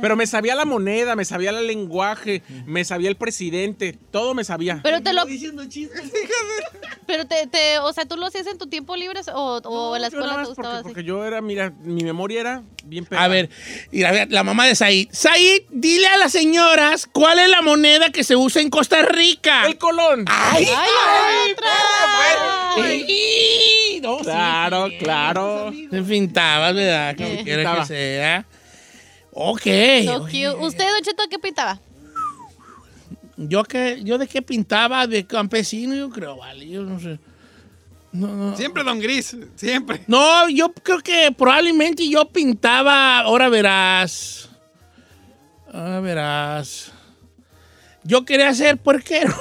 Pero me sabía la moneda, me sabía el lenguaje, me sabía el presidente, todo me sabía. Pero te lo. <laughs> Pero te, te, o sea, ¿tú lo hacías en tu tiempo libre o, o en la escuela te gustaba porque, así? porque yo era, mira, mi memoria era bien pegada. A ver, y a ver, la mamá de Said. Said, dile a las señoras cuál es la moneda que se usa en Costa Rica. El colón. ¡Ay! ¡Ay, otra! ¡Ay! No, sí, Claro, sí, claro. Te pintabas, ¿verdad? <laughs> Como Eh. quiera que sea. Ok. So ok. cute. ¿Usted, Don Cheto, qué pintaba? Yo, que, yo de qué pintaba, de campesino, yo creo, vale. Yo no sé. No, no. Siempre Don Gris, siempre. No, yo creo que probablemente yo pintaba, ahora verás. Ahora verás. Yo quería ser puerquero.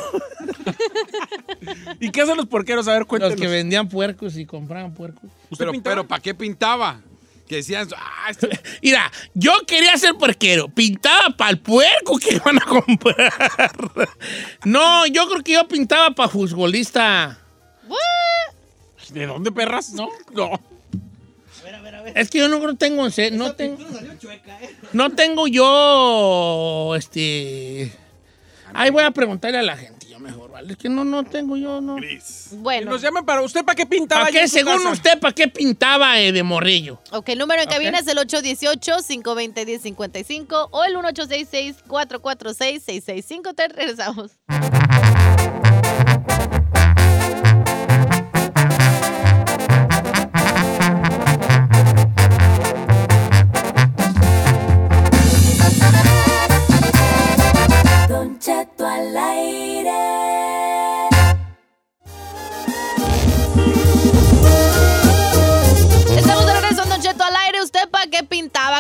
¿Y qué hacen los porqueros? A ver, Los cuéntenos. que vendían puercos y compraban puercos. ¿Usted Pero, pintaba? pero ¿para qué pintaba? Que decían, ah, este- <laughs> Mira, yo quería ser puerquero. Pintaba para el puerco que iban a comprar. <laughs> No, yo creo que yo pintaba para futbolista. ¿De dónde, perras? No. No. Es que yo no tengo, no tengo, no tengo yo, este, ahí voy a preguntarle a la gente, yo mejor, ¿vale? Es que no, no tengo yo, no. Bueno. Nos llaman para usted, ¿para qué pintaba? ¿Para qué, según casa? usted, para qué pintaba eh, de morrillo? Ok, el número en Ok. cabina es el 818-520-1055 o el 1866-446-6653. Regresamos.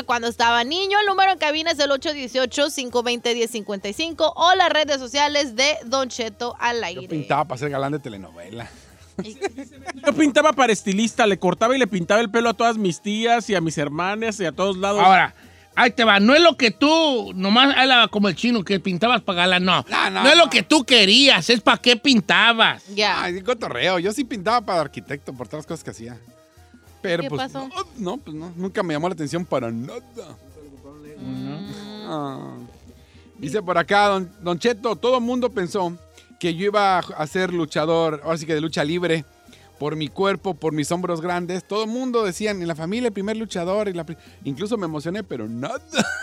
Cuando estaba niño? El número en cabina es el 818-520-1055 o las redes sociales de Don Cheto al aire. yo pintaba para ser galán de telenovela. <laughs> Yo pintaba para estilista, le cortaba y le pintaba el pelo a todas mis tías y a mis hermanas y a todos lados. Ahora, ahí te va, no es lo que tú, nomás era como el chino que pintabas para galán, no. No, No, no, es lo que tú querías, es para qué pintabas. Ya. Ay, cotorreo. Yo sí pintaba para arquitecto por todas las cosas que hacía. Pero ¿Qué pues. pasó? No, no, pues no. Nunca me llamó la atención para nada. Ah. Dice por acá, don, don Cheto, todo el mundo pensó que yo iba a ser luchador, ahora sí que de lucha libre, por mi cuerpo, por mis hombros grandes. Todo el mundo decían, en la familia el primer luchador, y la pri- incluso me emocioné, pero nada.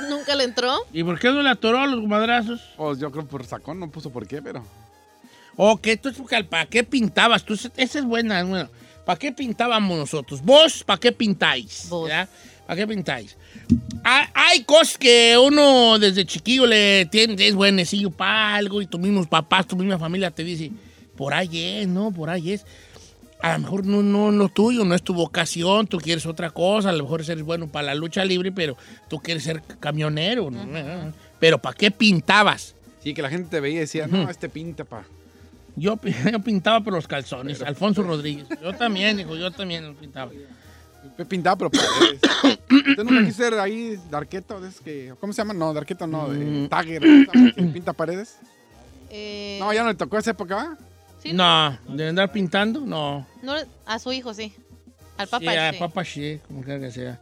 ¿Nunca le entró? ¿Y por qué no le atoró a los madrazos? Pues yo creo por sacón, no puso por qué, pero... O que tú, ¿para qué pintabas? Tú, esa es buena, bueno. ¿Para qué pintábamos nosotros? ¿Vos para qué pintáis? Vos. ¿Para qué pintáis? Hay, hay cosas que uno desde chiquillo le tiene, es buenecillo para algo y tus mismos papás, tu misma familia te dice, por ahí es, ¿no? Por ahí es. A lo mejor no, no es lo tuyo, no es tu vocación, tú quieres otra cosa, a lo mejor eres bueno para la lucha libre, pero tú quieres ser camionero, ¿no? Pero ¿para qué pintabas? Sí, que la gente te veía y decía, no, este pinta pa... Yo, pi- <laughs> yo pintaba por los calzones, Alfonso Rodríguez. <laughs> Yo también, dijo, yo también los pintaba. Yo pintaba, pero <coughs> paredes. Usted nunca quiso ser ahí de esos que... ¿Cómo se llama? No, de arqueta no, de Mm. tagger. <coughs> pinta paredes. Eh, No, ya no le tocó esa época, ¿va? ¿sí? No, de andar pintando, no. No, a su hijo, sí. Al Sí, papá, a sí. papá sí, como quiera que sea.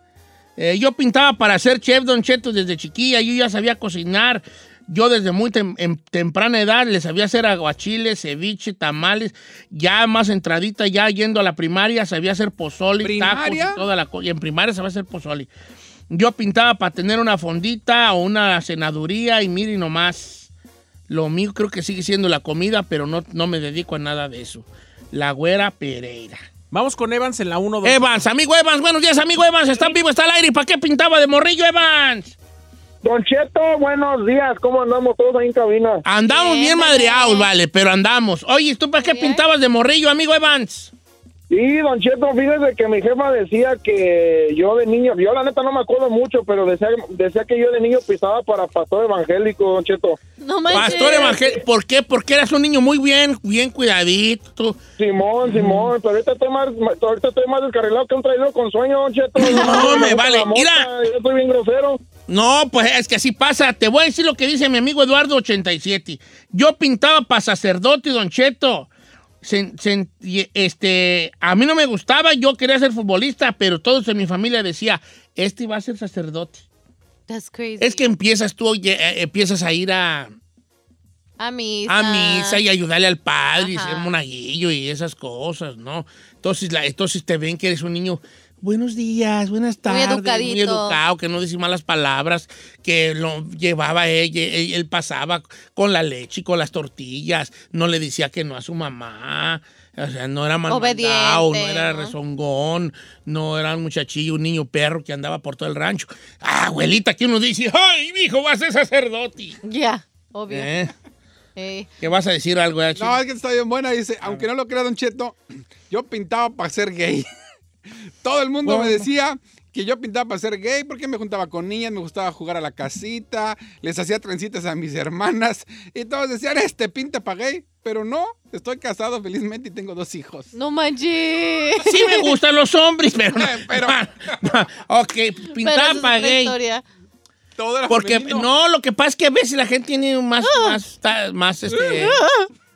Eh, yo pintaba para ser chef, Don Cheto, desde chiquilla. Yo ya sabía cocinar. Yo desde muy tem- en temprana edad les sabía hacer aguachiles, ceviche, tamales. Ya más entradita, ya yendo a la primaria, sabía hacer pozole, tacos ¿Primaria? y toda la cosa. Y en primaria sabía hacer pozole. Yo pintaba para tener una fondita o una cenaduría y miren nomás. Lo mío creo que sigue siendo la comida, pero no, no me dedico a nada de eso. La güera Pereira. Vamos con Evans en la 1 2. Evans, amigo Evans, buenos días, amigo Evans. Está en vivo, está al aire. ¿Y para qué pintaba de morrillo, Evans? Don Cheto, buenos días. ¿Cómo andamos todos ahí en cabina? Andamos bien, Bien, madreados, vale, pero andamos. Oye, ¿tú para qué Bien. pintabas de morrillo, amigo Evans? Sí, Don Cheto, fíjese que mi jefa decía que yo de niño, yo la neta no me acuerdo mucho, pero decía, decía que yo de niño pisaba para pastor evangélico, Don Cheto. No. Pastor evangélico, ¿por qué? Porque eras un niño muy bien, bien cuidadito. Simón, Simón, pero ahorita estoy más, ahorita estoy más descarrilado que un traidor con sueño, Don Cheto. <laughs> No, me gusta vale. mota, Mira. Yo estoy bien grosero. No, pues es que así pasa. Te voy a decir lo que dice mi amigo Eduardo 87. Yo pintaba para sacerdote, Don Cheto. Se- se- y, este, a mí no me gustaba, yo quería ser futbolista, pero todos en mi familia decía, este va a ser sacerdote. That's crazy. Es que empiezas tú, oye, eh, empiezas a ir a, A misa. a misa y ayudarle al padre y ser monaguillo y esas cosas, ¿no? Entonces, la, entonces te ven que eres un niño, buenos días, buenas tardes, muy, educadito. educado, que no decía malas palabras, que lo llevaba él, él, él pasaba con la leche y con las tortillas, no le decía que no a su mamá. O sea, no era mal Obediente, mandado, no era ¿no? rezongón, no era un muchachillo, un niño perro que andaba por todo el rancho. Ah, abuelita, que uno dice, ¡ay, mi hijo, va a ser sacerdote! Ya, obvio. ¿Eh? Eh, ¿Que vas a decir algo, eh, No, es que está bien buena. Dice, aunque no lo crea Don Cheto, yo pintaba para ser gay. <laughs> Todo el mundo me decía que yo pintaba para ser gay porque me juntaba con niñas, me gustaba jugar a la casita, les hacía trencitas a mis hermanas y todos decían, este pinta para gay. Pero no, estoy casado felizmente y tengo dos hijos. no manches. Sí me gustan los hombres, pero... <laughs> Pero- ok, es para gay. historia. Todo era Porque, femenino. no, lo que pasa es que a veces la gente tiene más, más, ta- más, este... <laughs>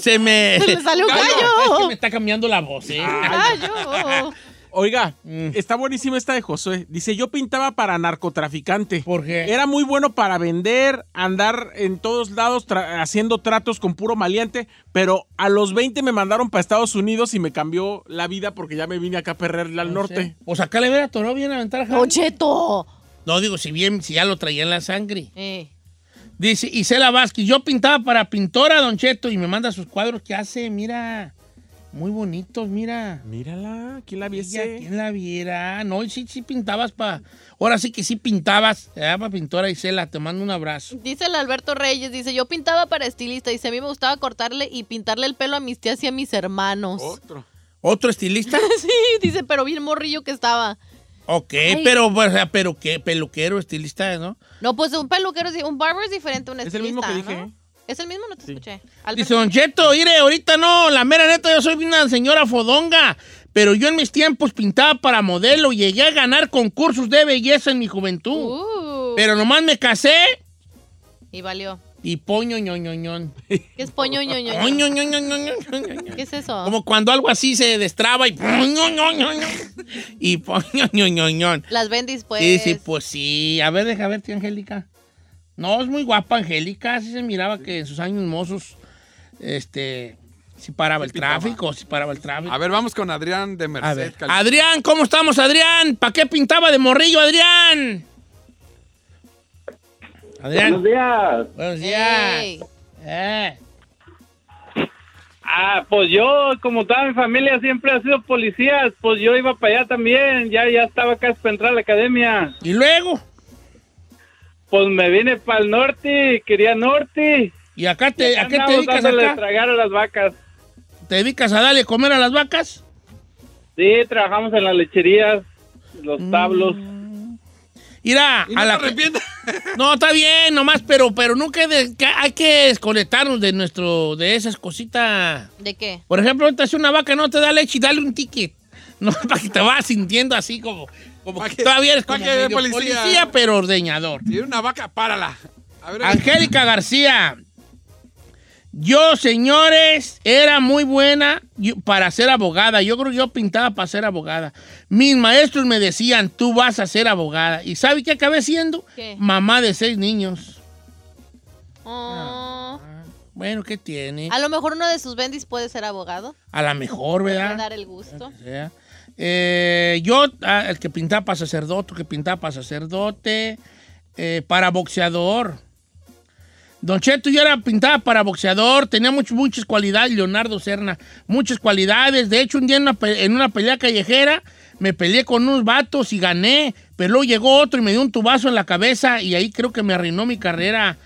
se me... Se le salió un Es que gallo. me está cambiando la voz, ¿eh? Gallo. Oiga, Mm. está buenísima esta de Josué. Dice, yo pintaba para narcotraficante. ¿Por qué? Era muy bueno para vender, andar en todos lados tra- haciendo tratos con puro maleante, pero a los 20 me mandaron para Estados Unidos y me cambió la vida porque ya me vine acá a perderle al norte. Pues acá le hubiera atorado bien a aventar a Javi. Don Cheto. No, digo, si bien, si ya lo traía en la sangre. Eh. Dice Isela Vázquez, yo pintaba para pintora, Don Cheto, y me manda sus cuadros que hace, mira, muy bonitos, mira. Mírala, ¿quién la viese? ¿Quién la viera? No, y sí, sí pintabas para... Ahora sí que sí pintabas. para pintora Isela, te mando un abrazo. Dice el Alberto Reyes, dice, yo pintaba para estilista. Dice, a mí me gustaba cortarle y pintarle el pelo a mis tías y a mis hermanos. Otro. ¿Otro estilista? <laughs> Sí, dice, pero bien morrillo que estaba. Ok, pero, o sea, pero qué, peluquero, estilista, ¿no? No, pues un peluquero, es- un barber es diferente a un Es estilista, el mismo que dije, ¿no? ¿Es el mismo? No te Sí. escuché. Dice. Don Cheto, mire, ahorita no, la mera neta, yo soy una señora fodonga, pero yo en mis tiempos pintaba para modelo, llegué a ganar concursos de belleza en mi juventud, Uh, pero nomás me casé y valió. Y poño ñoñoñón. ¿Qué es poño, ño, ño, ño? Poño. ¿Qué es eso? Como cuando algo así se destraba y poño ñoñoño. Y poño ñoñoñón. Las bendis, pues. Sí, sí, pues sí. A ver, deja verte, Angélica. No, es muy guapa, Angélica. Sí se miraba que en sus años mozos, este, si paraba el tráfico, si paraba el tráfico. A ver, vamos con Adrián de Merced. A ver. Adrián, ¿cómo estamos, Adrián? ¿Para qué pintaba de morrillo, Adrián? Adrián. días. Buenos días. Eh. Ah, pues yo, como toda mi familia siempre ha sido policías, pues yo iba para allá también, ya, ya estaba casi para entrar a la academia. Y luego, Pues me vine para el norte, quería norte. ¿y acá te, a qué te dedicas acá? tragar a las vacas. ¿Te dedicas a darle a comer a las vacas? Sí, trabajamos en las lecherías, los tablos. Mira, Y no a te la. <laughs> No, está bien, nomás, pero, pero nunca hay, de- que- hay que desconectarnos de nuestro, de esas cositas. ¿De qué? Por ejemplo, ahorita si una vaca no te da leche, dale un ticket. <laughs> No, para que te vas sintiendo así como, como que, que- todavía eres como que de medio policía. policía. pero ordeñador. Si era una vaca, párala. A ver, Angélica García. Yo, señores, era muy buena para ser abogada. Yo creo que yo pintaba para ser abogada. Mis maestros me decían, tú vas a ser abogada. ¿Y sabe qué acabé siendo? ¿Qué? Mamá de seis niños. Oh. Bueno, ¿qué tiene? A lo mejor uno de sus bendis puede ser abogado. A la mejor, Puede ¿verdad? dar el gusto. Eh, yo, ah, el que pintaba para sacerdote, el que pintaba para sacerdote, eh, para boxeador. Don Cheto, yo era pintada para boxeador, tenía much- muchas cualidades, Leonardo Serna, muchas cualidades. De hecho, un día en una, en una pelea callejera me peleé con unos vatos y gané, pero luego llegó otro y me dio un tubazo en la cabeza y ahí creo que me arruinó mi carrera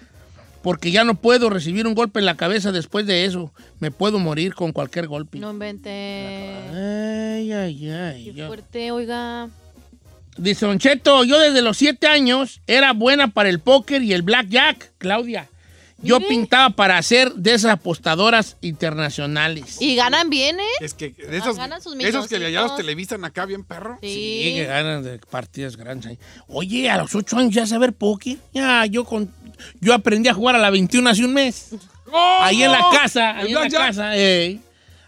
porque ya no puedo recibir un golpe en la cabeza después de eso. Me puedo morir con cualquier golpe. No invente. Ay, ay, ay. Qué fuerte, oiga. Dice Don Cheto, yo desde los siete años era buena para el póker y el blackjack, Claudia. Yo Mire. pintaba para hacer de esas apostadoras internacionales. Y ganan bien, ¿eh? Es que de esos, ganan sus de esos que ya los televisan acá bien perro. Sí, Sí. que ganan de partidas grandes ahí. Oye, a los ocho años ya saber póker. Ya, yo con yo aprendí a jugar a la 21 hace un mes. <laughs> Ahí en la casa, ahí en la casa. ey.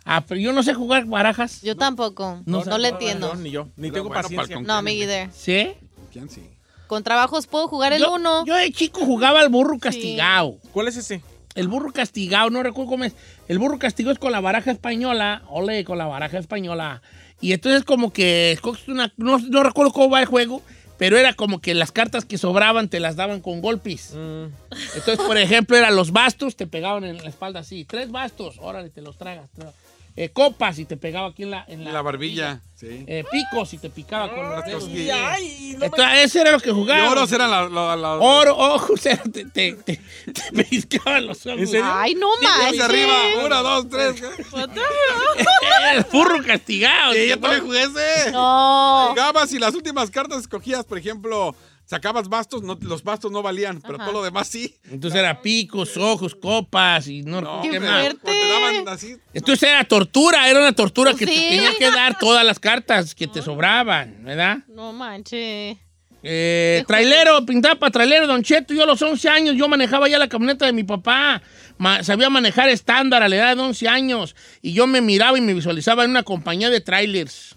Ah, pero yo no sé jugar barajas. Yo tampoco. No No, le No, entiendo. Ni yo, ni Pero tengo bueno, para el paciencia. con- No, me either. ¿Sí? ¿Quién sí? Con trabajos puedo jugar el yo, uno. yo de chico jugaba al burro castigado. ¿Cuál es ese? El burro castigado, no recuerdo cómo es. El burro castigado es con la baraja española. Ole, con la baraja española. Y entonces como que escoges una... No, no recuerdo cómo va el juego, pero era como que las cartas que sobraban te las daban con golpes. Entonces, por ejemplo, eran los bastos, te pegaban en la espalda así. Tres bastos, órale, te los tragas. tra- Eh, copas y te pegaba aquí en la... En La barbilla. Sí. Eh, picos y te picaba con los las dedos. Ay, no me- Entonces, ese era lo que Y jugaba. oros eran la- la- la- Oro, <laughs> ojos, era- te, te, te, te <laughs> pellizcaban los ojos. ¿En serio? Ay, no manches. arriba. Uno, dos, tres. <laughs> el burro castigado. Sí, yo también jugué ese. No. Jugabas y las últimas cartas escogías, por ejemplo, sacabas bastos, no, los bastos no valían, pero todo lo demás sí. Entonces era picos, ojos, copas y no, No, ¿qué fuerte. cuando te daban así. Entonces era tortura, era una tortura Pues que sí. te tenía que dar todas las cartas que te sobraban, ¿verdad? No manches. Eh, trailero, pintaba para trailero, Don Cheto. Yo a los 11 años, yo manejaba ya la camioneta de mi papá. Ma- sabía manejar estándar a la edad de 11 años. Y yo me miraba y me visualizaba en una compañía de trailers.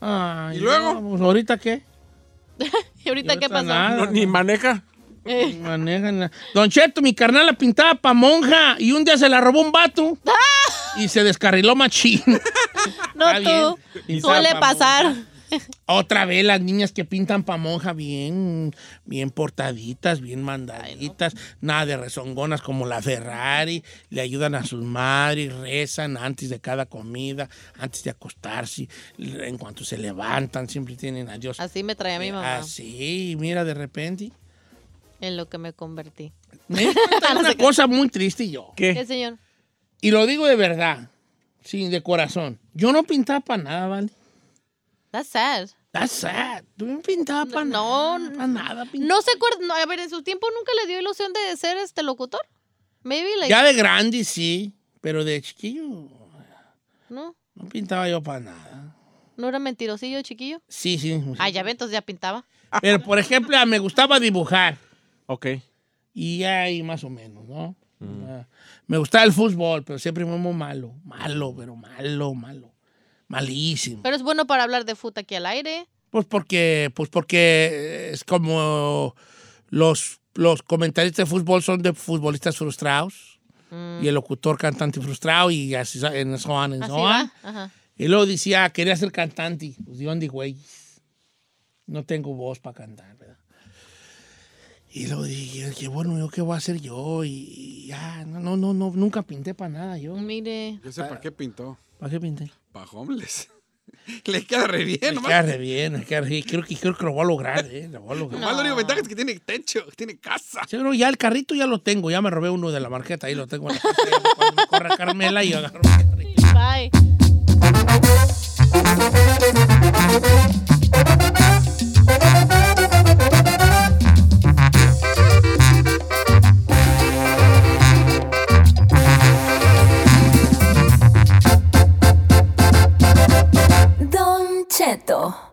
Ay, ¿Y luego? no, pues, ¿Ahorita qué? <laughs> ¿Y ahorita qué pasó? nada. No, ni maneja. Eh, Manejan Don Cheto, mi carnal la pintaba pa' monja y un día se la robó un vato <laughs> y se descarriló machín. no Está tú. Suele pa' pasar. monja. Otra vez las niñas que pintan pa' monja bien, bien portaditas, bien mandaditas, nada de rezongonas como la Ferrari, le ayudan a sus madres, rezan antes de cada comida, antes de acostarse, en cuanto se levantan, siempre tienen a Dios. Así me traía mi mamá. Así, mira, de repente. En lo que me convertí. Me <laughs> una cosa muy triste yo. ¿Qué, ¿Qué? señor? Y lo digo de verdad, sí, de corazón. Yo no pintaba para nada, ¿vale? That's sad. That's sad. Tú no pintaba para No, nada. Para nada. pintaba. No se acuerda. no, a ver, en su tiempo nunca le dio ilusión de ser este locutor. Maybe like. Ya de grande sí, pero de chiquillo No, no pintaba yo para nada. no era mentirosillo, chiquillo. Sí, sí. sí. Ah, ya ve, entonces ya pintaba. <laughs> Pero, por ejemplo, me gustaba dibujar. Ok. Y ahí más o menos, ¿no? Ah, Me gustaba el fútbol, pero siempre fue muy malo. Malo, pero malo, malo. Malísimo. Pero es bueno para hablar de fútbol aquí al aire. Pues porque, pues porque es como los, los comentaristas de fútbol son de futbolistas frustrados y el locutor cantante frustrado y así en so on, Así so on. Y luego decía, quería ser cantante. Pues yo dije, güey, no tengo voz para cantar, ¿verdad? Y luego dije, qué bueno, ¿yo qué voy a hacer yo? Y, ya, no, no, no, no, nunca pinté para nada yo. Mire. Yo sé para qué pintó. ¿Para qué pinté? Para homeless. <laughs> Le queda re bien, nomás. queda re bien, me queda re bien. Creo que, creo que lo voy a lograr, ¿eh? Lo voy a lograr. Nomás lo único ventaja es que tiene techo, que tiene casa. Sí, ya el carrito ya lo tengo, ya me robé uno de la marqueta, ahí lo tengo en la casa. ya Cuando me corra Carmela y agarro mi <laughs> carrito. Bye. えェと。